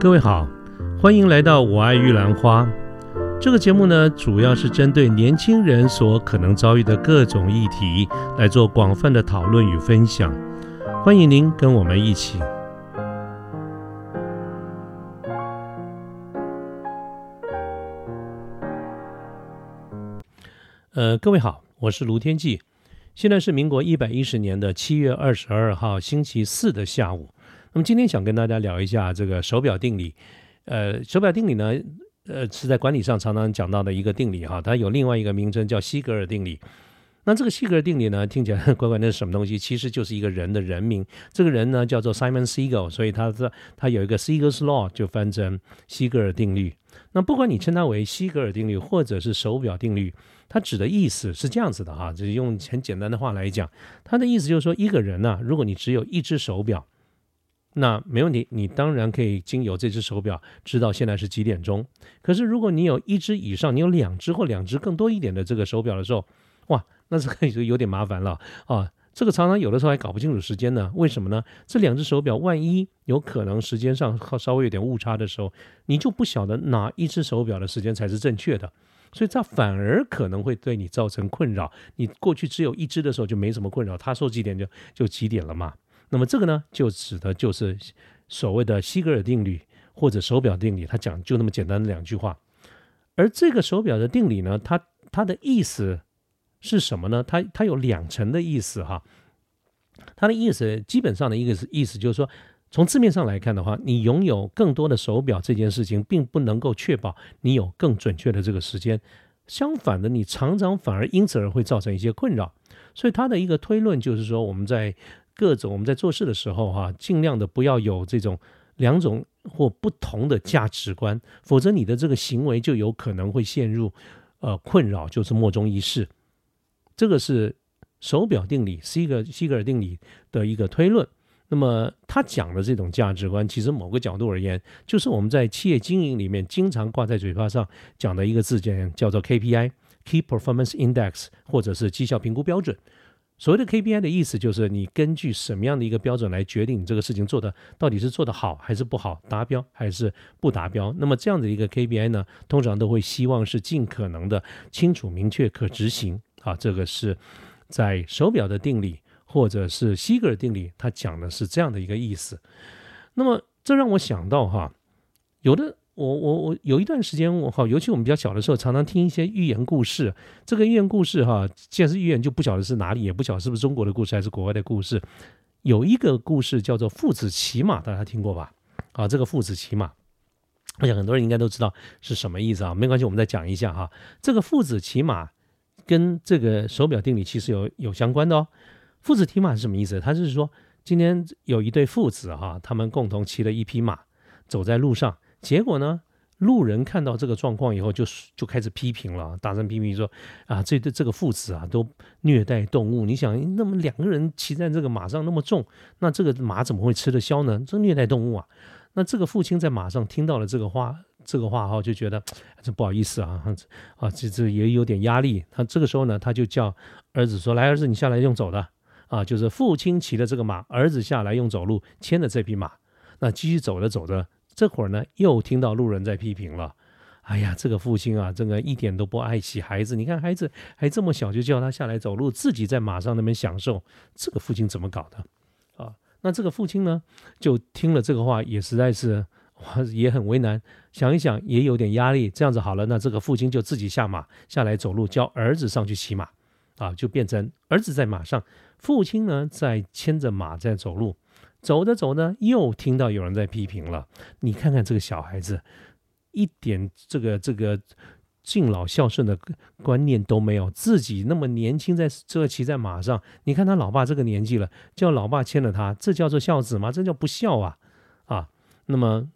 各位好，欢迎来到我爱玉兰花。这个节目呢，主要是针对年轻人所可能遭遇的各种议题来做广泛的讨论与分享。欢迎您跟我们一起。呃，各位好，我是卢天记。现在是民国一百一十年的七月二十二号星期四的下午。那么今天想跟大家聊一下这个手表定理。呃，手表定理呢，呃，是在管理上常常讲到的一个定理哈。它有另外一个名称叫西格尔定理。那这个西格尔定理呢，听起来 乖乖那是什么东西？其实就是一个人的人名。这个人呢叫做 Simon Siegel，所以他的他有一个 Siegel's Law，就翻成西格尔定律。那不管你称它为西格尔定律，或者是手表定律，它指的意思是这样子的哈，就是用很简单的话来讲，它的意思就是说，一个人呢，如果你只有一只手表。那没问题，你当然可以经由这只手表知道现在是几点钟。可是如果你有一只以上，你有两只或两只更多一点的这个手表的时候，哇，那这个就有点麻烦了啊！这个常常有的时候还搞不清楚时间呢。为什么呢？这两只手表万一有可能时间上稍微有点误差的时候，你就不晓得哪一只手表的时间才是正确的，所以这反而可能会对你造成困扰。你过去只有一只的时候就没什么困扰，他说几点就就几点了嘛。那么这个呢，就指的就是所谓的西格尔定律或者手表定理，它讲就那么简单的两句话。而这个手表的定理呢，它它的意思是什么呢？它它有两层的意思哈。它的意思基本上的一个意思就是说，从字面上来看的话，你拥有更多的手表这件事情，并不能够确保你有更准确的这个时间。相反的，你常常反而因此而会造成一些困扰。所以它的一个推论就是说，我们在各种我们在做事的时候，哈，尽量的不要有这种两种或不同的价值观，否则你的这个行为就有可能会陷入呃困扰，就是莫衷一是。这个是手表定理西格西格尔定理的一个推论。那么他讲的这种价值观，其实某个角度而言，就是我们在企业经营里面经常挂在嘴巴上讲的一个字眼，叫做 KPI（Key Performance Index） 或者是绩效评估标准。所谓的 KPI 的意思就是你根据什么样的一个标准来决定你这个事情做的到底是做的好还是不好，达标还是不达标。那么这样的一个 KPI 呢，通常都会希望是尽可能的清楚、明确、可执行啊。这个是在手表的定理或者是西格尔定理，它讲的是这样的一个意思。那么这让我想到哈，有的。我我我有一段时间，我哈，尤其我们比较小的时候，常常听一些寓言故事。这个寓言故事哈，既然是寓言，就不晓得是哪里，也不晓得是不是中国的故事还是国外的故事。有一个故事叫做父子骑马，大家听过吧？啊，这个父子骑马，我想很多人应该都知道是什么意思啊。没关系，我们再讲一下哈。这个父子骑马跟这个手表定理其实有有相关的哦。父子骑马是什么意思？他是说，今天有一对父子哈，他们共同骑了一匹马，走在路上。结果呢？路人看到这个状况以后，就就开始批评了，大声批评说：“啊，这对这个父子啊，都虐待动物。你想，那么两个人骑在这个马上那么重，那这个马怎么会吃得消呢？这虐待动物啊！”那这个父亲在马上听到了这个话，这个话哈，就觉得这不好意思啊，啊，这这也有点压力。他这个时候呢，他就叫儿子说：“来，儿子，你下来用走的啊，就是父亲骑的这个马，儿子下来用走路牵的这匹马。那继续走着走着。”这会儿呢，又听到路人在批评了。哎呀，这个父亲啊，这个一点都不爱惜孩子。你看孩子还这么小，就叫他下来走路，自己在马上那边享受。这个父亲怎么搞的啊？那这个父亲呢，就听了这个话，也实在是哇，也很为难。想一想，也有点压力。这样子好了，那这个父亲就自己下马下来走路，叫儿子上去骑马啊，就变成儿子在马上，父亲呢在牵着马在走路。走着走着，又听到有人在批评了。你看看这个小孩子，一点这个这个敬老孝顺的观念都没有。自己那么年轻，在这骑在马上，你看他老爸这个年纪了，叫老爸牵着他，这叫做孝子吗？这叫不孝啊！啊，那么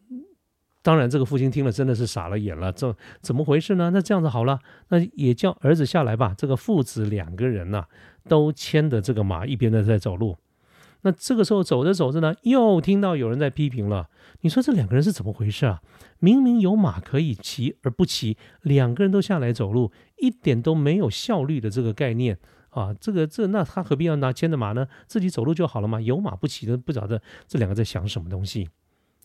当然，这个父亲听了真的是傻了眼了。这怎么回事呢？那这样子好了，那也叫儿子下来吧。这个父子两个人呐，都牵着这个马，一边的在走路。那这个时候走着走着呢，又听到有人在批评了。你说这两个人是怎么回事啊？明明有马可以骑而不骑，两个人都下来走路，一点都没有效率的这个概念啊！这个这那他何必要拿牵着马呢？自己走路就好了嘛。有马不骑的，不晓得这两个在想什么东西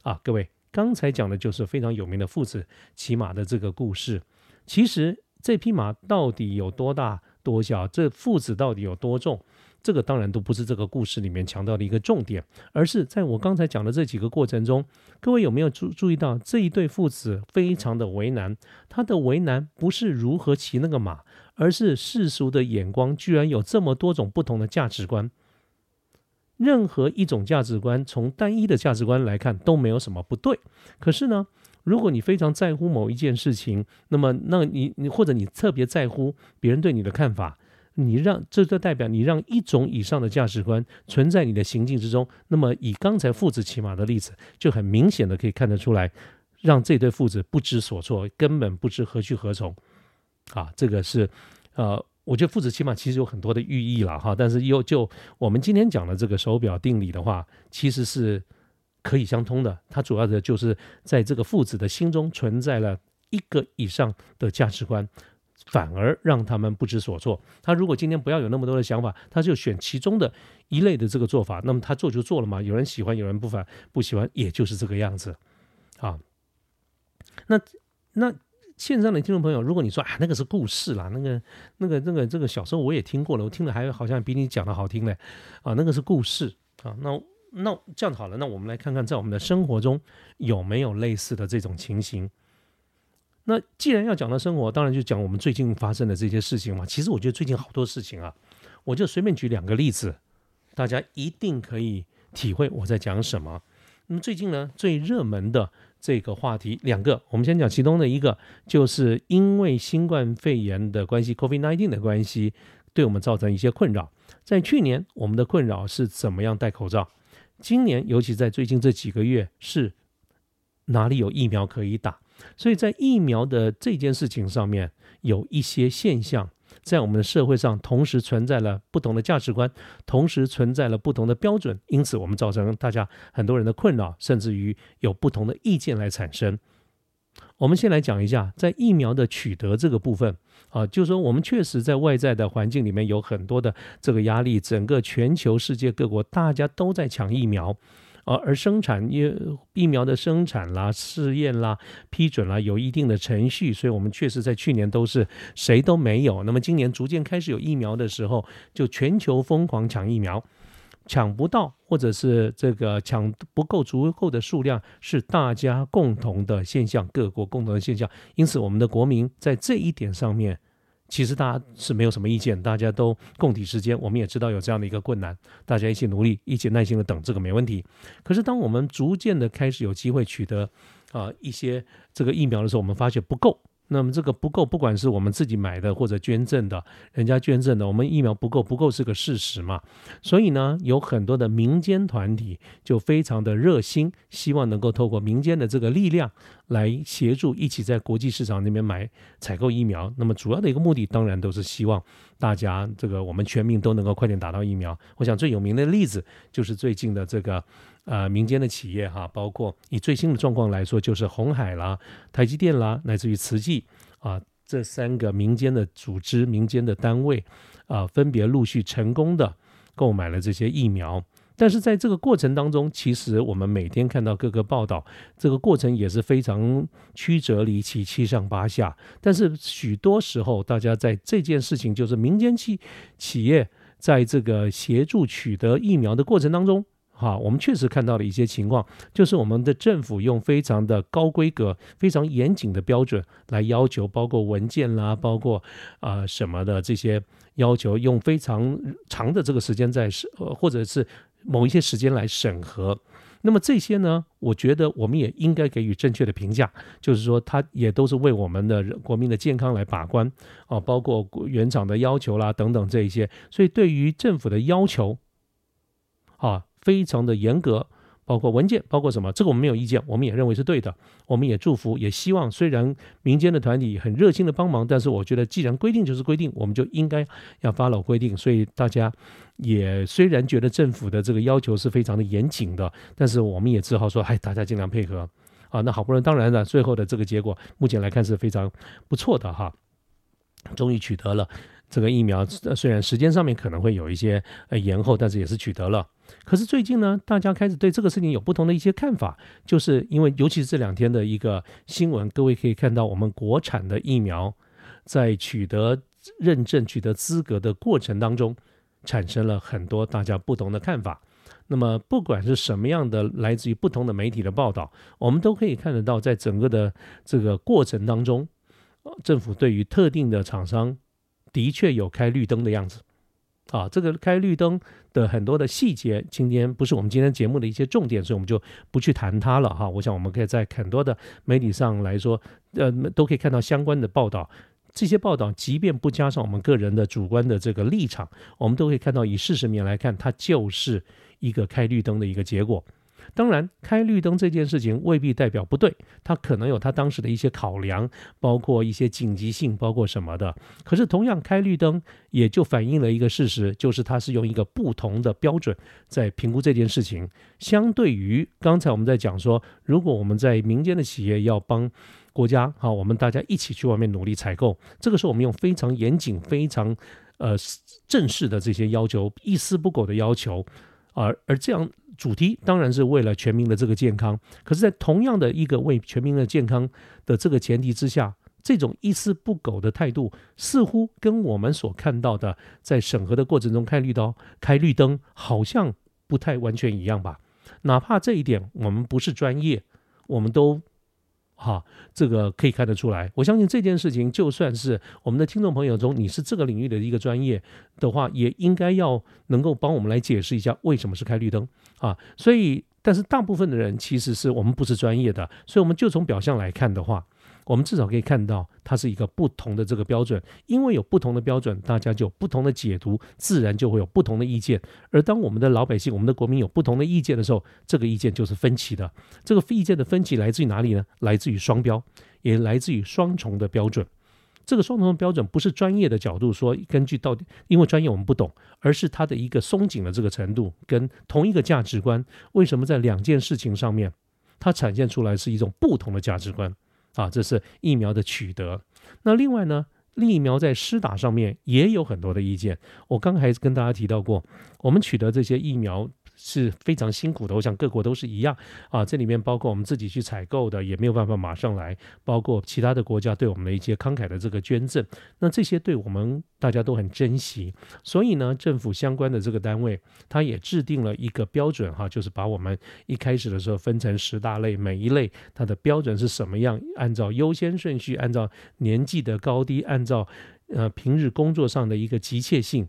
啊？各位刚才讲的就是非常有名的父子骑马的这个故事。其实这匹马到底有多大多小，这父子到底有多重？这个当然都不是这个故事里面强调的一个重点，而是在我刚才讲的这几个过程中，各位有没有注注意到这一对父子非常的为难？他的为难不是如何骑那个马，而是世俗的眼光居然有这么多种不同的价值观。任何一种价值观，从单一的价值观来看都没有什么不对。可是呢，如果你非常在乎某一件事情，那么那你你或者你特别在乎别人对你的看法。你让这就代表你让一种以上的价值观存在你的行径之中，那么以刚才父子骑马的例子，就很明显的可以看得出来，让这对父子不知所措，根本不知何去何从。啊，这个是，呃，我觉得父子骑马其实有很多的寓意了哈，但是又就我们今天讲的这个手表定理的话，其实是可以相通的。它主要的就是在这个父子的心中存在了一个以上的价值观。反而让他们不知所措。他如果今天不要有那么多的想法，他就选其中的一类的这个做法，那么他做就做了嘛。有人喜欢，有人不反不喜欢，也就是这个样子。啊，那那线上的听众朋友，如果你说啊，那个是故事啦，那个那个那个这个小时候我也听过了，我听了还好像比你讲的好听嘞。啊，那个是故事啊。那那这样好了，那我们来看看在我们的生活中有没有类似的这种情形。那既然要讲到生活，当然就讲我们最近发生的这些事情嘛。其实我觉得最近好多事情啊，我就随便举两个例子，大家一定可以体会我在讲什么。那么最近呢，最热门的这个话题两个，我们先讲其中的一个，就是因为新冠肺炎的关系 （COVID-19） 的关系，对我们造成一些困扰。在去年，我们的困扰是怎么样戴口罩？今年，尤其在最近这几个月，是哪里有疫苗可以打？所以在疫苗的这件事情上面，有一些现象在我们的社会上同时存在了不同的价值观，同时存在了不同的标准，因此我们造成大家很多人的困扰，甚至于有不同的意见来产生。我们先来讲一下，在疫苗的取得这个部分啊，就是说我们确实在外在的环境里面有很多的这个压力，整个全球世界各国大家都在抢疫苗。而而生产疫疫苗的生产啦、试验啦、批准啦，有一定的程序，所以我们确实在去年都是谁都没有。那么今年逐渐开始有疫苗的时候，就全球疯狂抢疫苗，抢不到或者是这个抢不够足够的数量，是大家共同的现象，各国共同的现象。因此，我们的国民在这一点上面。其实大家是没有什么意见，大家都共体时间。我们也知道有这样的一个困难，大家一起努力，一起耐心的等，这个没问题。可是当我们逐渐的开始有机会取得啊一些这个疫苗的时候，我们发现不够。那么这个不够，不管是我们自己买的或者捐赠的，人家捐赠的，我们疫苗不够，不够是个事实嘛。所以呢，有很多的民间团体就非常的热心，希望能够透过民间的这个力量来协助，一起在国际市场那边买采购疫苗。那么主要的一个目的，当然都是希望大家这个我们全民都能够快点打到疫苗。我想最有名的例子就是最近的这个。呃，民间的企业哈，包括以最新的状况来说，就是红海啦、台积电啦，乃至于慈济啊，这三个民间的组织、民间的单位啊，分别陆续成功的购买了这些疫苗。但是在这个过程当中，其实我们每天看到各个报道，这个过程也是非常曲折离奇、七上八下。但是许多时候，大家在这件事情，就是民间企企业在这个协助取得疫苗的过程当中。好，我们确实看到了一些情况，就是我们的政府用非常的高规格、非常严谨的标准来要求，包括文件啦，包括啊什么的这些要求，用非常长的这个时间在审，或者是某一些时间来审核。那么这些呢，我觉得我们也应该给予正确的评价，就是说，它也都是为我们的国民的健康来把关啊，包括原厂的要求啦等等这一些。所以对于政府的要求，啊。非常的严格，包括文件，包括什么，这个我们没有意见，我们也认为是对的，我们也祝福，也希望。虽然民间的团体很热心的帮忙，但是我觉得既然规定就是规定，我们就应该要发老规定。所以大家也虽然觉得政府的这个要求是非常的严谨的，但是我们也只好说，哎，大家尽量配合啊。那好不容易，当然了，最后的这个结果，目前来看是非常不错的哈，终于取得了这个疫苗，虽然时间上面可能会有一些呃延后，但是也是取得了。可是最近呢，大家开始对这个事情有不同的一些看法，就是因为尤其是这两天的一个新闻，各位可以看到，我们国产的疫苗在取得认证、取得资格的过程当中，产生了很多大家不同的看法。那么，不管是什么样的来自于不同的媒体的报道，我们都可以看得到，在整个的这个过程当中，政府对于特定的厂商的确有开绿灯的样子。啊，这个开绿灯的很多的细节，今天不是我们今天节目的一些重点，所以我们就不去谈它了哈。我想我们可以在很多的媒体上来说，呃，都可以看到相关的报道。这些报道，即便不加上我们个人的主观的这个立场，我们都可以看到，以事实面来看，它就是一个开绿灯的一个结果。当然，开绿灯这件事情未必代表不对，他可能有他当时的一些考量，包括一些紧急性，包括什么的。可是，同样开绿灯也就反映了一个事实，就是它是用一个不同的标准在评估这件事情。相对于刚才我们在讲说，如果我们在民间的企业要帮国家，好，我们大家一起去外面努力采购，这个时候我们用非常严谨、非常呃正式的这些要求，一丝不苟的要求，而而这样。主题当然是为了全民的这个健康，可是，在同样的一个为全民的健康的这个前提之下，这种一丝不苟的态度，似乎跟我们所看到的在审核的过程中开绿灯、开绿灯，好像不太完全一样吧？哪怕这一点我们不是专业，我们都。哈，这个可以看得出来。我相信这件事情，就算是我们的听众朋友中，你是这个领域的一个专业的话，也应该要能够帮我们来解释一下为什么是开绿灯啊。所以，但是大部分的人其实是我们不是专业的，所以我们就从表象来看的话。我们至少可以看到，它是一个不同的这个标准，因为有不同的标准，大家就不同的解读，自然就会有不同的意见。而当我们的老百姓、我们的国民有不同的意见的时候，这个意见就是分歧的。这个意见的分歧来自于哪里呢？来自于双标，也来自于双重的标准。这个双重标准不是专业的角度说，根据到底，因为专业我们不懂，而是它的一个松紧的这个程度，跟同一个价值观，为什么在两件事情上面，它展现出来是一种不同的价值观？啊，这是疫苗的取得。那另外呢，疫苗在施打上面也有很多的意见。我刚才跟大家提到过，我们取得这些疫苗。是非常辛苦的，我想各国都是一样啊。这里面包括我们自己去采购的，也没有办法马上来；包括其他的国家对我们的一些慷慨的这个捐赠，那这些对我们大家都很珍惜。所以呢，政府相关的这个单位，它也制定了一个标准哈，就是把我们一开始的时候分成十大类，每一类它的标准是什么样，按照优先顺序，按照年纪的高低，按照呃平日工作上的一个急切性。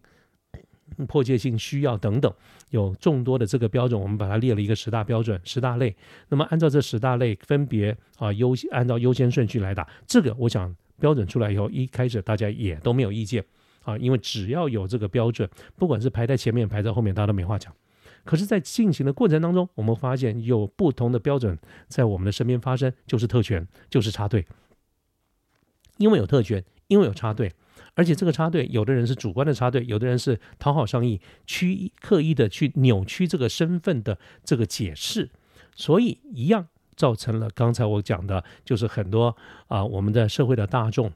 迫切性需要等等，有众多的这个标准，我们把它列了一个十大标准、十大类。那么按照这十大类分别啊优按照优先顺序来打，这个我想标准出来以后，一开始大家也都没有意见啊，因为只要有这个标准，不管是排在前面、排在后面，大家都没话讲。可是，在进行的过程当中，我们发现有不同的标准在我们的身边发生，就是特权，就是插队。因为有特权，因为有插队。而且这个插队，有的人是主观的插队，有的人是讨好上意，去刻意的去扭曲这个身份的这个解释，所以一样造成了刚才我讲的，就是很多啊，我们的社会的大众。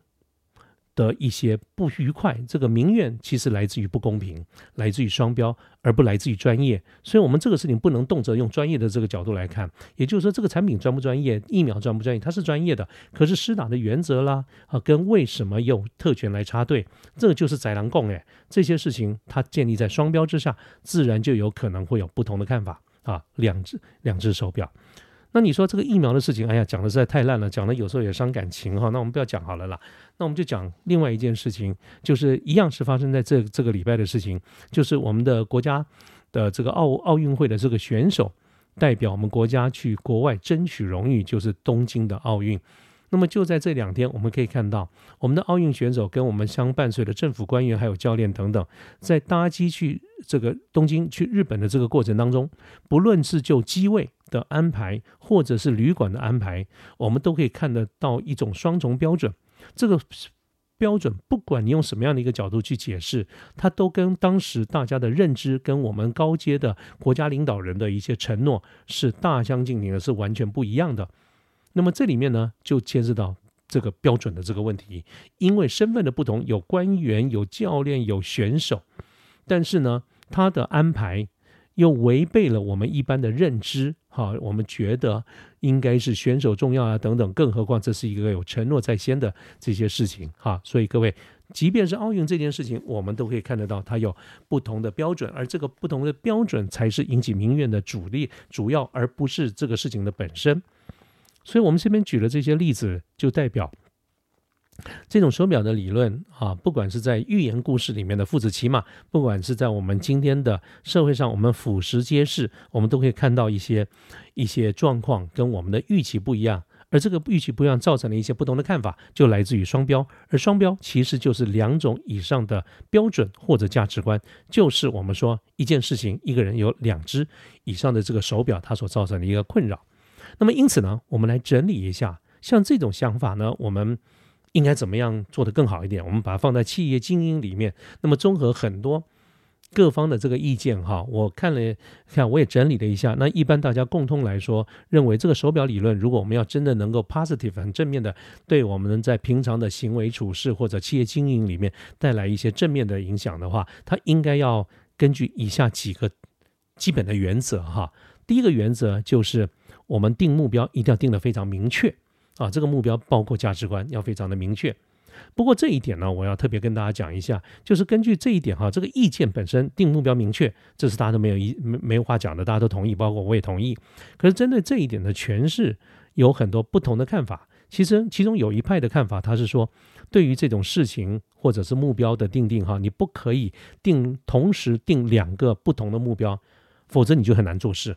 的一些不愉快，这个民怨其实来自于不公平，来自于双标，而不来自于专业。所以，我们这个事情不能动辄用专业的这个角度来看。也就是说，这个产品专不专业，疫苗专不专业，它是专业的。可是施打的原则啦，啊，跟为什么有特权来插队，这个就是宰狼共哎，这些事情它建立在双标之下，自然就有可能会有不同的看法啊。两只两只手表。那你说这个疫苗的事情，哎呀，讲的实在太烂了，讲的有时候也伤感情哈。那我们不要讲好了啦，那我们就讲另外一件事情，就是一样是发生在这这个礼拜的事情，就是我们的国家的这个奥奥运会的这个选手代表我们国家去国外争取荣誉，就是东京的奥运。那么就在这两天，我们可以看到我们的奥运选手跟我们相伴随的政府官员还有教练等等，在搭机去这个东京去日本的这个过程当中，不论是就机位。的安排，或者是旅馆的安排，我们都可以看得到一种双重标准。这个标准，不管你用什么样的一个角度去解释，它都跟当时大家的认知，跟我们高阶的国家领导人的一些承诺是大相径庭的，是完全不一样的。那么这里面呢，就牵涉到这个标准的这个问题，因为身份的不同，有官员、有教练、有选手，但是呢，他的安排。又违背了我们一般的认知，好，我们觉得应该是选手重要啊等等，更何况这是一个有承诺在先的这些事情，哈，所以各位，即便是奥运这件事情，我们都可以看得到它有不同的标准，而这个不同的标准才是引起民怨的主力主要，而不是这个事情的本身。所以我们这边举了这些例子，就代表。这种手表的理论啊，不管是在寓言故事里面的父子骑马，不管是在我们今天的社会上，我们俯拾皆是，我们都可以看到一些一些状况跟我们的预期不一样，而这个预期不一样造成了一些不同的看法，就来自于双标，而双标其实就是两种以上的标准或者价值观，就是我们说一件事情，一个人有两只以上的这个手表，它所造成的一个困扰。那么因此呢，我们来整理一下，像这种想法呢，我们。应该怎么样做得更好一点？我们把它放在企业经营里面，那么综合很多各方的这个意见哈，我看了看，我也整理了一下。那一般大家共通来说，认为这个手表理论，如果我们要真的能够 positive 很正面的，对我们在平常的行为处事或者企业经营里面带来一些正面的影响的话，它应该要根据以下几个基本的原则哈。第一个原则就是我们定目标一定要定得非常明确。啊，这个目标包括价值观要非常的明确。不过这一点呢，我要特别跟大家讲一下，就是根据这一点哈，这个意见本身定目标明确，这是大家都没有一没没有话讲的，大家都同意，包括我也同意。可是针对这一点的诠释，有很多不同的看法。其实其中有一派的看法，他是说，对于这种事情或者是目标的定定哈，你不可以定同时定两个不同的目标，否则你就很难做事。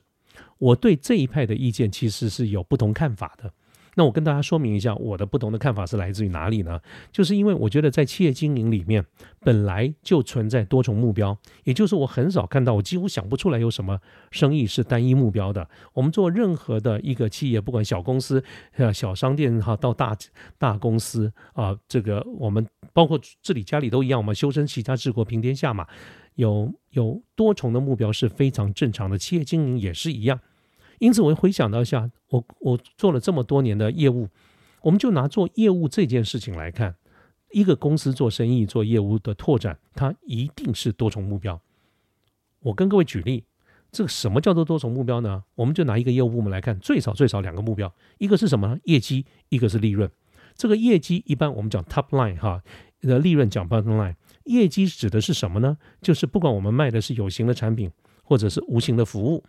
我对这一派的意见其实是有不同看法的。那我跟大家说明一下，我的不同的看法是来自于哪里呢？就是因为我觉得在企业经营里面本来就存在多重目标，也就是我很少看到，我几乎想不出来有什么生意是单一目标的。我们做任何的一个企业，不管小公司、呃小商店哈，到大大公司啊，这个我们包括自己家里都一样，我们修身齐家治国平天下嘛，有有多重的目标是非常正常的，企业经营也是一样。因此，我回想到一下，我我做了这么多年的业务，我们就拿做业务这件事情来看，一个公司做生意、做业务的拓展，它一定是多重目标。我跟各位举例，这个什么叫做多重目标呢？我们就拿一个业务部门来看，最少最少两个目标，一个是什么呢？业绩，一个是利润。这个业绩一般我们讲 top line 哈，的利润讲 bottom line。业绩指的是什么呢？就是不管我们卖的是有形的产品，或者是无形的服务。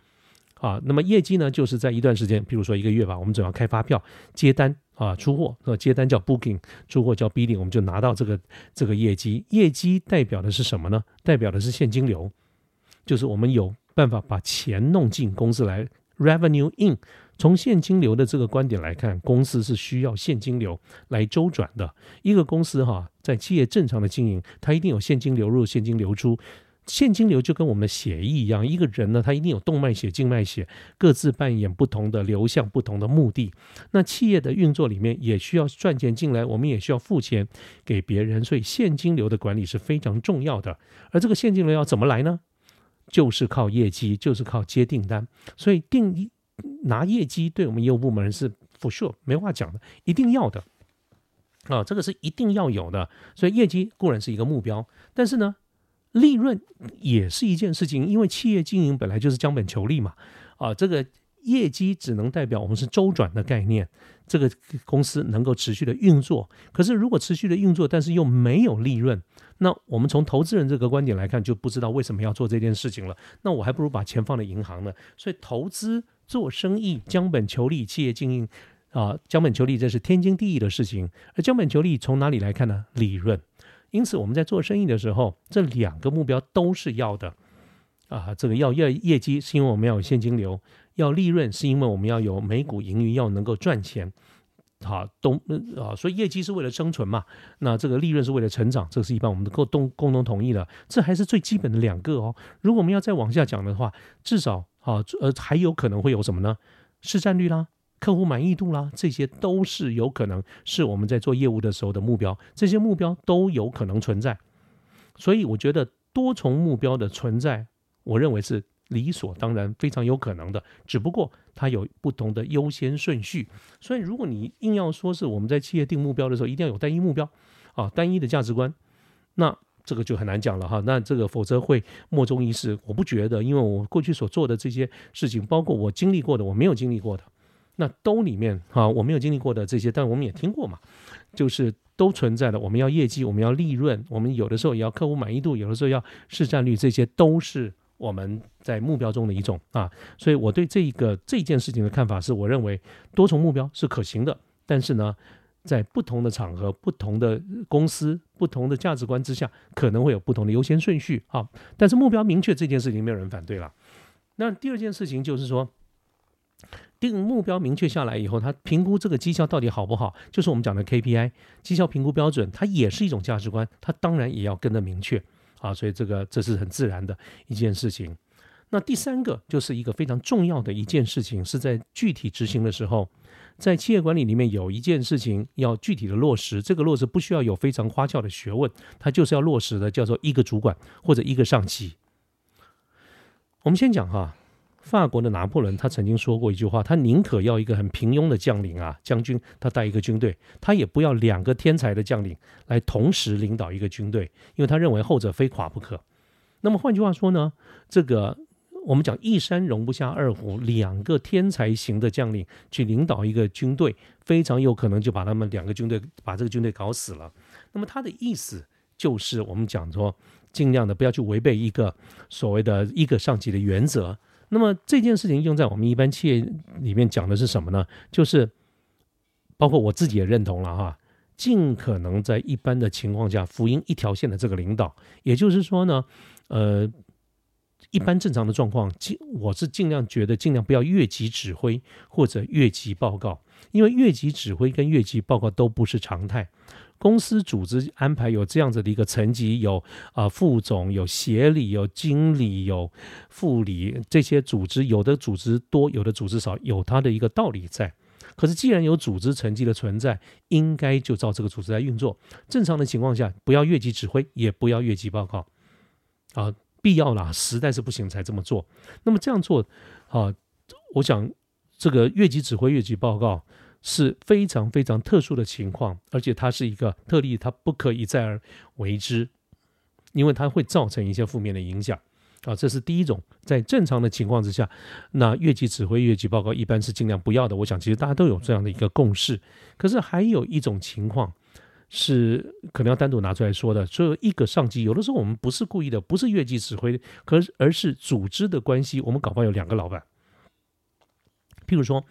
啊，那么业绩呢，就是在一段时间，比如说一个月吧，我们总要开发票、接单啊、出货。呃，接单叫 booking，出货叫 bidding，我们就拿到这个这个业绩。业绩代表的是什么呢？代表的是现金流，就是我们有办法把钱弄进公司来，revenue in。从现金流的这个观点来看，公司是需要现金流来周转的。一个公司哈，在企业正常的经营，它一定有现金流入、现金流出。现金流就跟我们的血液一样，一个人呢，他一定有动脉血、静脉血，各自扮演不同的流向、不同的目的。那企业的运作里面也需要赚钱进来，我们也需要付钱给别人，所以现金流的管理是非常重要的。而这个现金流要怎么来呢？就是靠业绩，就是靠接订单。所以定拿业绩对我们业务部门是 for sure 没话讲的，一定要的啊，这个是一定要有的。所以业绩固然是一个目标，但是呢。利润也是一件事情，因为企业经营本来就是将本求利嘛。啊，这个业绩只能代表我们是周转的概念，这个公司能够持续的运作。可是如果持续的运作，但是又没有利润，那我们从投资人这个观点来看，就不知道为什么要做这件事情了。那我还不如把钱放在银行呢。所以投资做生意将本求利，企业经营啊将本求利，这是天经地义的事情。而将本求利从哪里来看呢？利润。因此，我们在做生意的时候，这两个目标都是要的啊。这个要业业绩，是因为我们要有现金流；要利润，是因为我们要有每股盈余，要能够赚钱。好，都啊，所以业绩是为了生存嘛。那这个利润是为了成长，这是一般我们共共共同同意的。这还是最基本的两个哦。如果我们要再往下讲的话，至少啊，呃，还有可能会有什么呢？市占率啦。客户满意度啦，这些都是有可能是我们在做业务的时候的目标，这些目标都有可能存在，所以我觉得多重目标的存在，我认为是理所当然、非常有可能的，只不过它有不同的优先顺序。所以如果你硬要说是我们在企业定目标的时候一定要有单一目标啊，单一的价值观，那这个就很难讲了哈。那这个否则会莫衷一是。我不觉得，因为我过去所做的这些事情，包括我经历过的，我没有经历过的，那都里面哈，我没有经历过的这些，但我们也听过嘛，就是都存在的。我们要业绩，我们要利润，我们有的时候也要客户满意度，有的时候要市占率，这些都是我们在目标中的一种啊。所以我对这一个这件事情的看法是，我认为多重目标是可行的，但是呢。在不同的场合、不同的公司、不同的价值观之下，可能会有不同的优先顺序啊。但是目标明确这件事情，没有人反对了。那第二件事情就是说，定目标明确下来以后，他评估这个绩效到底好不好，就是我们讲的 KPI 绩效评估标准，它也是一种价值观，它当然也要跟着明确啊。所以这个这是很自然的一件事情。那第三个就是一个非常重要的一件事情，是在具体执行的时候。在企业管理里面，有一件事情要具体的落实，这个落实不需要有非常花俏的学问，它就是要落实的，叫做一个主管或者一个上级。我们先讲哈，法国的拿破仑他曾经说过一句话，他宁可要一个很平庸的将领啊，将军，他带一个军队，他也不要两个天才的将领来同时领导一个军队，因为他认为后者非垮不可。那么换句话说呢，这个。我们讲一山容不下二虎，两个天才型的将领去领导一个军队，非常有可能就把他们两个军队把这个军队搞死了。那么他的意思就是，我们讲说，尽量的不要去违背一个所谓的一个上级的原则。那么这件事情用在我们一般企业里面讲的是什么呢？就是包括我自己也认同了哈，尽可能在一般的情况下，福音一条线的这个领导，也就是说呢，呃。一般正常的状况，尽我是尽量觉得尽量不要越级指挥或者越级报告，因为越级指挥跟越级报告都不是常态。公司组织安排有这样子的一个层级，有啊副总、有协理、有经理、有副理这些组织，有的组织多，有的组织少，有它的一个道理在。可是既然有组织层级的存在，应该就照这个组织来运作。正常的情况下，不要越级指挥，也不要越级报告，啊。必要啦，实在是不行才这么做。那么这样做，啊，我想这个越级指挥、越级报告是非常非常特殊的情况，而且它是一个特例，它不可一再而为之，因为它会造成一些负面的影响。啊，这是第一种，在正常的情况之下，那越级指挥、越级报告一般是尽量不要的。我想其实大家都有这样的一个共识。可是还有一种情况。是可能要单独拿出来说的。所以一个上级，有的时候我们不是故意的，不是越级指挥，可是而是组织的关系。我们搞不好有两个老板。譬如说，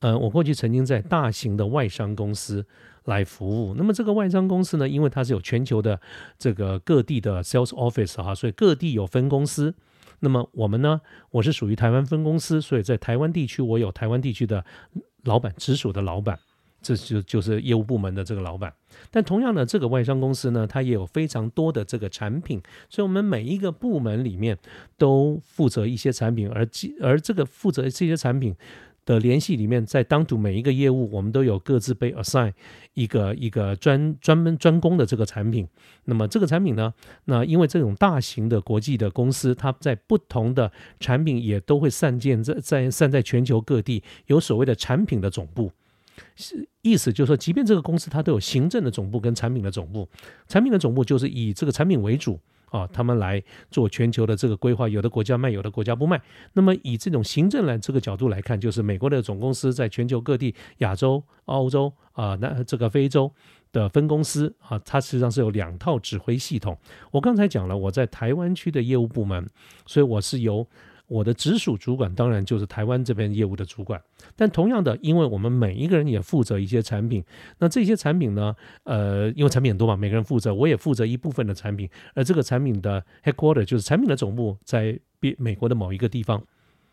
呃，我过去曾经在大型的外商公司来服务。那么这个外商公司呢，因为它是有全球的这个各地的 sales office 哈，所以各地有分公司。那么我们呢，我是属于台湾分公司，所以在台湾地区我有台湾地区的老板，直属的老板。这就就是业务部门的这个老板，但同样的，这个外商公司呢，它也有非常多的这个产品，所以我们每一个部门里面都负责一些产品，而而这个负责这些产品的联系里面，在当涂每一个业务，我们都有各自被 assign 一个一个专专门专攻的这个产品。那么这个产品呢，那因为这种大型的国际的公司，它在不同的产品也都会散建在在散在全球各地，有所谓的产品的总部。是意思就是说，即便这个公司它都有行政的总部跟产品的总部，产品的总部就是以这个产品为主啊，他们来做全球的这个规划，有的国家卖，有的国家不卖。那么以这种行政来这个角度来看，就是美国的总公司在全球各地、亚洲、欧洲啊，那这个非洲的分公司啊，它实际上是有两套指挥系统。我刚才讲了，我在台湾区的业务部门，所以我是由。我的直属主管当然就是台湾这边业务的主管，但同样的，因为我们每一个人也负责一些产品，那这些产品呢，呃，因为产品很多嘛，每个人负责，我也负责一部分的产品，而这个产品的 headquarter 就是产品的总部在美美国的某一个地方，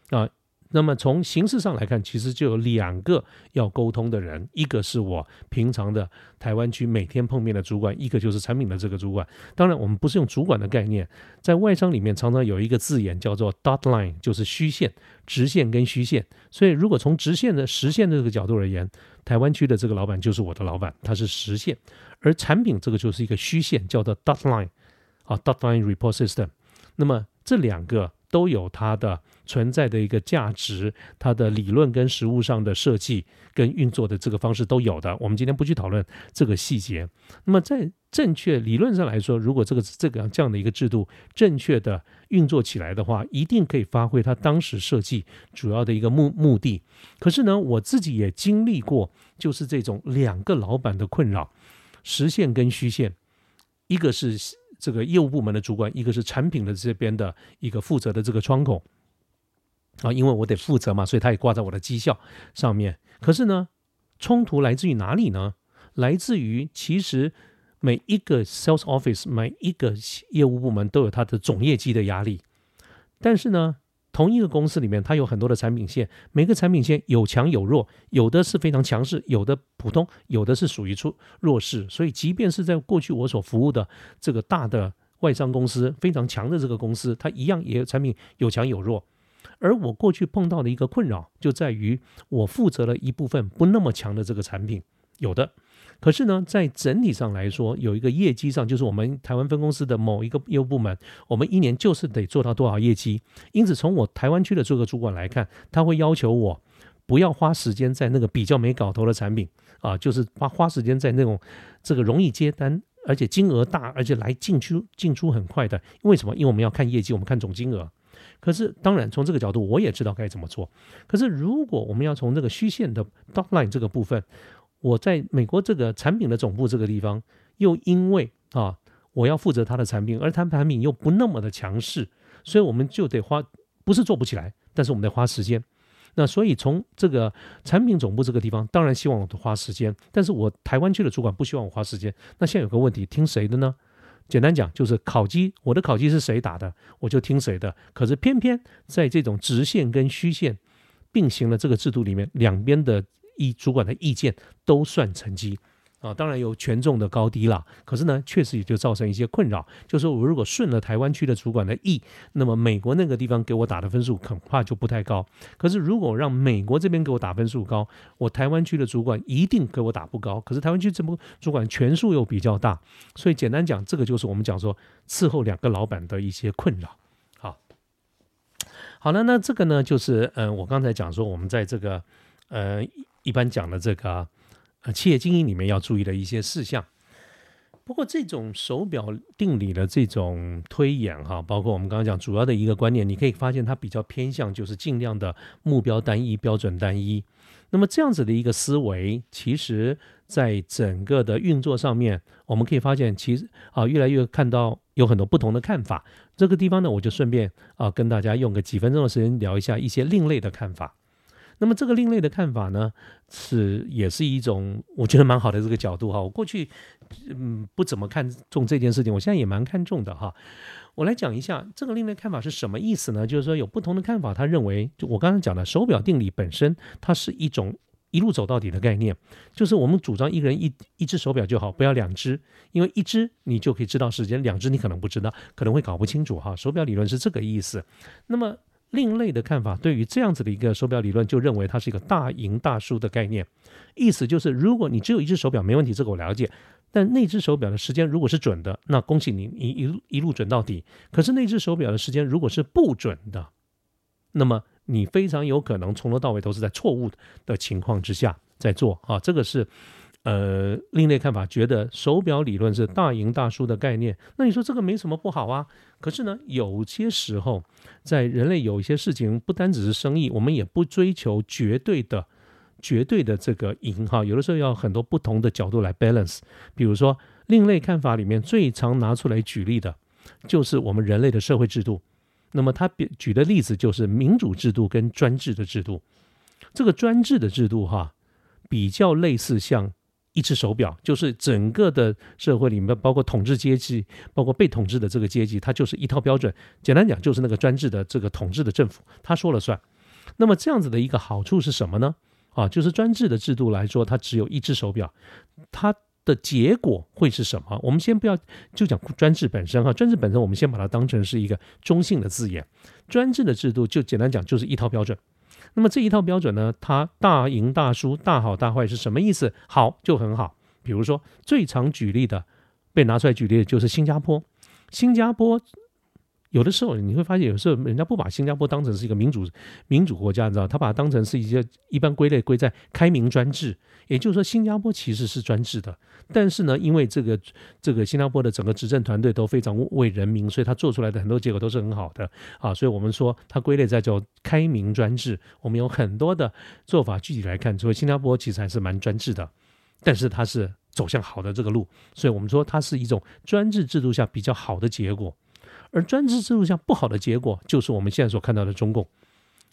啊。那么从形式上来看，其实就有两个要沟通的人，一个是我平常的台湾区每天碰面的主管，一个就是产品的这个主管。当然，我们不是用主管的概念，在外商里面常常有一个字眼叫做 dot line，就是虚线、直线跟虚线。所以，如果从直线的实线的这个角度而言，台湾区的这个老板就是我的老板，他是实线；而产品这个就是一个虚线，叫做 dot line，啊，dot line report system。那么这两个。都有它的存在的一个价值，它的理论跟实物上的设计跟运作的这个方式都有的。我们今天不去讨论这个细节。那么在正确理论上来说，如果这个这个这样的一个制度正确的运作起来的话，一定可以发挥它当时设计主要的一个目目的。可是呢，我自己也经历过，就是这种两个老板的困扰，实现跟虚线，一个是。这个业务部门的主管，一个是产品的这边的一个负责的这个窗口啊，因为我得负责嘛，所以他也挂在我的绩效上面。可是呢，冲突来自于哪里呢？来自于其实每一个 sales office，每一个业务部门都有它的总业绩的压力，但是呢。同一个公司里面，它有很多的产品线，每个产品线有强有弱，有的是非常强势，有的普通，有的是属于出弱势。所以，即便是在过去我所服务的这个大的外商公司，非常强的这个公司，它一样也有产品有强有弱。而我过去碰到的一个困扰，就在于我负责了一部分不那么强的这个产品，有的。可是呢，在整体上来说，有一个业绩上，就是我们台湾分公司的某一个业务部门，我们一年就是得做到多少业绩。因此，从我台湾区的这个主管来看，他会要求我不要花时间在那个比较没搞头的产品啊，就是花花时间在那种这个容易接单，而且金额大，而且来进出进出很快的。为什么？因为我们要看业绩，我们看总金额。可是，当然从这个角度，我也知道该怎么做。可是，如果我们要从这个虚线的 top line 这个部分，我在美国这个产品的总部这个地方，又因为啊，我要负责他的产品，而他产品又不那么的强势，所以我们就得花，不是做不起来，但是我们得花时间。那所以从这个产品总部这个地方，当然希望我花时间，但是我台湾区的主管不希望我花时间。那现在有个问题，听谁的呢？简单讲就是考绩，我的考绩是谁打的，我就听谁的。可是偏偏在这种直线跟虚线并行的这个制度里面，两边的。意主管的意见都算成绩啊，当然有权重的高低啦。可是呢，确实也就造成一些困扰，就是我如果顺了台湾区的主管的意，那么美国那个地方给我打的分数恐怕就不太高。可是如果让美国这边给我打分数高，我台湾区的主管一定给我打不高。可是台湾区这么主管权数又比较大，所以简单讲，这个就是我们讲说伺候两个老板的一些困扰。好，好了，那这个呢，就是嗯，我刚才讲说我们在这个呃。一般讲的这个呃企业经营里面要注意的一些事项。不过这种手表定理的这种推演哈，包括我们刚刚讲主要的一个观念，你可以发现它比较偏向就是尽量的目标单一、标准单一。那么这样子的一个思维，其实在整个的运作上面，我们可以发现其实啊越来越看到有很多不同的看法。这个地方呢，我就顺便啊跟大家用个几分钟的时间聊一下一些另类的看法。那么这个另类的看法呢，是也是一种我觉得蛮好的这个角度哈。我过去嗯不怎么看重这件事情，我现在也蛮看重的哈。我来讲一下这个另类看法是什么意思呢？就是说有不同的看法，他认为就我刚刚讲的手表定理本身，它是一种一路走到底的概念。就是我们主张一个人一一只手表就好，不要两只，因为一只你就可以知道时间，两只你可能不知道，可能会搞不清楚哈。手表理论是这个意思。那么。另类的看法，对于这样子的一个手表理论，就认为它是一个大赢大输的概念。意思就是，如果你只有一只手表没问题，这个我了解。但那只手表的时间如果是准的，那恭喜你，你一路一路准到底。可是那只手表的时间如果是不准的，那么你非常有可能从头到尾都是在错误的情况之下在做啊。这个是。呃，另类看法觉得手表理论是大赢大输的概念，那你说这个没什么不好啊？可是呢，有些时候在人类有一些事情，不单只是生意，我们也不追求绝对的、绝对的这个赢哈。有的时候要很多不同的角度来 balance。比如说，另类看法里面最常拿出来举例的，就是我们人类的社会制度。那么他举的例子就是民主制度跟专制的制度。这个专制的制度哈，比较类似像。一只手表就是整个的社会里面，包括统治阶级，包括被统治的这个阶级，它就是一套标准。简单讲，就是那个专制的这个统治的政府，他说了算。那么这样子的一个好处是什么呢？啊，就是专制的制度来说，它只有一只手表，它的结果会是什么？我们先不要就讲专制本身哈，专制本身我们先把它当成是一个中性的字眼。专制的制度就简单讲就是一套标准。那么这一套标准呢？它大赢大输、大好大坏是什么意思？好就很好。比如说最常举例的，被拿出来举例的就是新加坡。新加坡有的时候你会发现，有时候人家不把新加坡当成是一个民主民主国家，你知道，他把它当成是一些一般归类归在开明专制。也就是说，新加坡其实是专制的，但是呢，因为这个这个新加坡的整个执政团队都非常为人民，所以他做出来的很多结果都是很好的啊。所以我们说它归类在叫开明专制。我们有很多的做法，具体来看，所以新加坡其实还是蛮专制的，但是它是走向好的这个路，所以我们说它是一种专制制度下比较好的结果。而专制制度下不好的结果，就是我们现在所看到的中共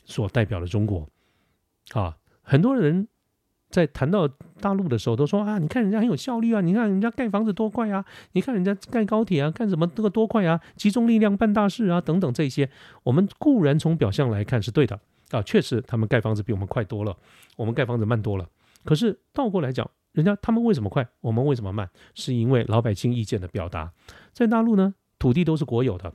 所代表的中国啊，很多人。在谈到大陆的时候，都说啊，你看人家很有效率啊，你看人家盖房子多快啊，你看人家盖高铁啊，干什么这个多快啊，集中力量办大事啊，等等这些，我们固然从表象来看是对的啊，确实他们盖房子比我们快多了，我们盖房子慢多了。可是倒过来讲，人家他们为什么快，我们为什么慢？是因为老百姓意见的表达，在大陆呢，土地都是国有的。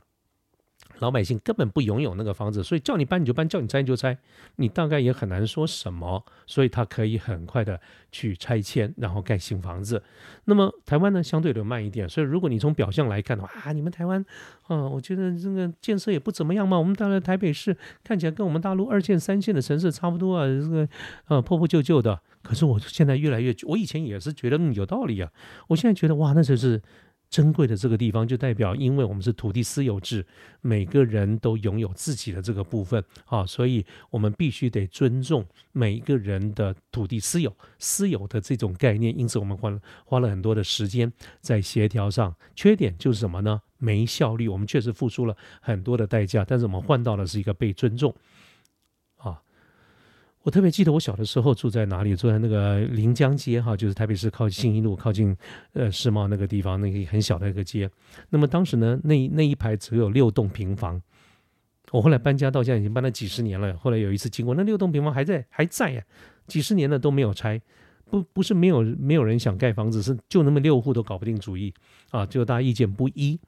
老百姓根本不拥有那个房子，所以叫你搬你就搬，叫你拆你就拆，你大概也很难说什么，所以他可以很快的去拆迁，然后盖新房子。那么台湾呢，相对的慢一点，所以如果你从表象来看的话，啊，你们台湾，啊，我觉得这个建设也不怎么样嘛。我们当然台北市看起来跟我们大陆二线、三线的城市差不多啊，这个呃破破旧旧的。可是我现在越来越，我以前也是觉得嗯有道理啊，我现在觉得哇，那就是。珍贵的这个地方，就代表，因为我们是土地私有制，每个人都拥有自己的这个部分啊，所以我们必须得尊重每一个人的土地私有、私有的这种概念。因此，我们花了花了很多的时间在协调上。缺点就是什么呢？没效率。我们确实付出了很多的代价，但是我们换到的是一个被尊重。我特别记得我小的时候住在哪里，住在那个临江街哈，就是台北市靠信义路靠近呃世贸那个地方，那个很小的一个街。那么当时呢，那那一排只有六栋平房。我后来搬家到现在已经搬了几十年了。后来有一次经过，那六栋平房还在还在呀，几十年了都没有拆。不不是没有没有人想盖房子，是就那么六户都搞不定主意啊，就大家意见不一，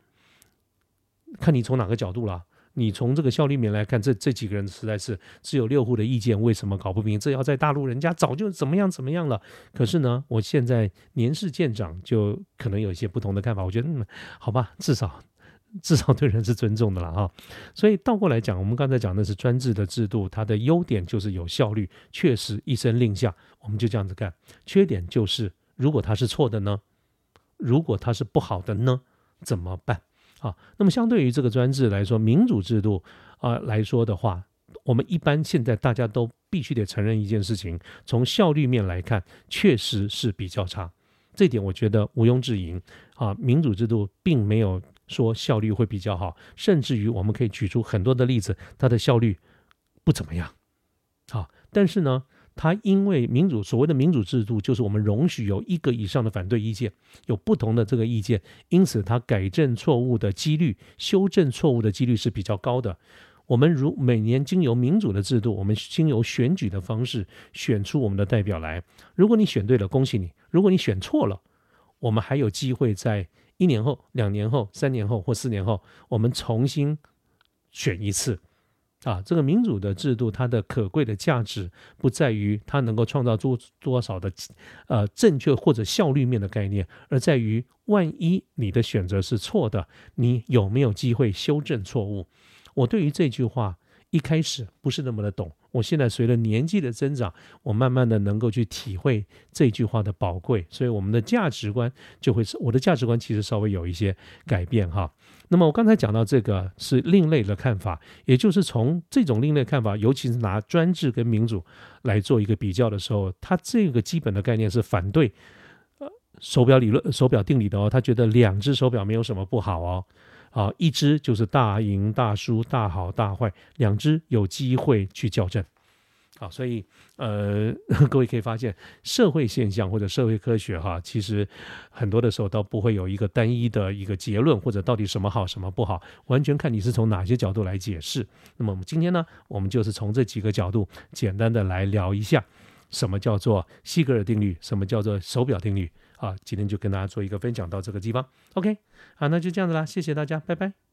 看你从哪个角度了。你从这个效率面来看，这这几个人实在是只有六户的意见，为什么搞不明？这要在大陆，人家早就怎么样怎么样了。可是呢，我现在年事渐长，就可能有一些不同的看法。我觉得，嗯，好吧，至少至少对人是尊重的了哈。所以倒过来讲，我们刚才讲的是专制的制度，它的优点就是有效率，确实一声令下，我们就这样子干。缺点就是，如果它是错的呢？如果它是不好的呢？怎么办？啊，那么相对于这个专制来说，民主制度啊来说的话，我们一般现在大家都必须得承认一件事情，从效率面来看，确实是比较差。这点我觉得毋庸置疑。啊，民主制度并没有说效率会比较好，甚至于我们可以举出很多的例子，它的效率不怎么样。好，但是呢。它因为民主所谓的民主制度，就是我们容许有一个以上的反对意见，有不同的这个意见，因此它改正错误的几率、修正错误的几率是比较高的。我们如每年经由民主的制度，我们经由选举的方式选出我们的代表来。如果你选对了，恭喜你；如果你选错了，我们还有机会在一年后、两年后、三年后或四年后，我们重新选一次。啊，这个民主的制度，它的可贵的价值不在于它能够创造出多少的呃正确或者效率面的概念，而在于万一你的选择是错的，你有没有机会修正错误？我对于这句话一开始不是那么的懂。我现在随着年纪的增长，我慢慢的能够去体会这句话的宝贵，所以我们的价值观就会我的价值观其实稍微有一些改变哈。那么我刚才讲到这个是另类的看法，也就是从这种另类看法，尤其是拿专制跟民主来做一个比较的时候，它这个基本的概念是反对呃手表理论、手表定理的哦。他觉得两只手表没有什么不好哦。啊，一只就是大赢大输大好大坏，两只有机会去校正。啊，所以呃，各位可以发现，社会现象或者社会科学哈，其实很多的时候都不会有一个单一的一个结论，或者到底什么好什么不好，完全看你是从哪些角度来解释。那么我们今天呢，我们就是从这几个角度简单的来聊一下，什么叫做西格尔定律，什么叫做手表定律。啊，今天就跟大家做一个分享到这个地方，OK，好，那就这样子啦，谢谢大家，拜拜。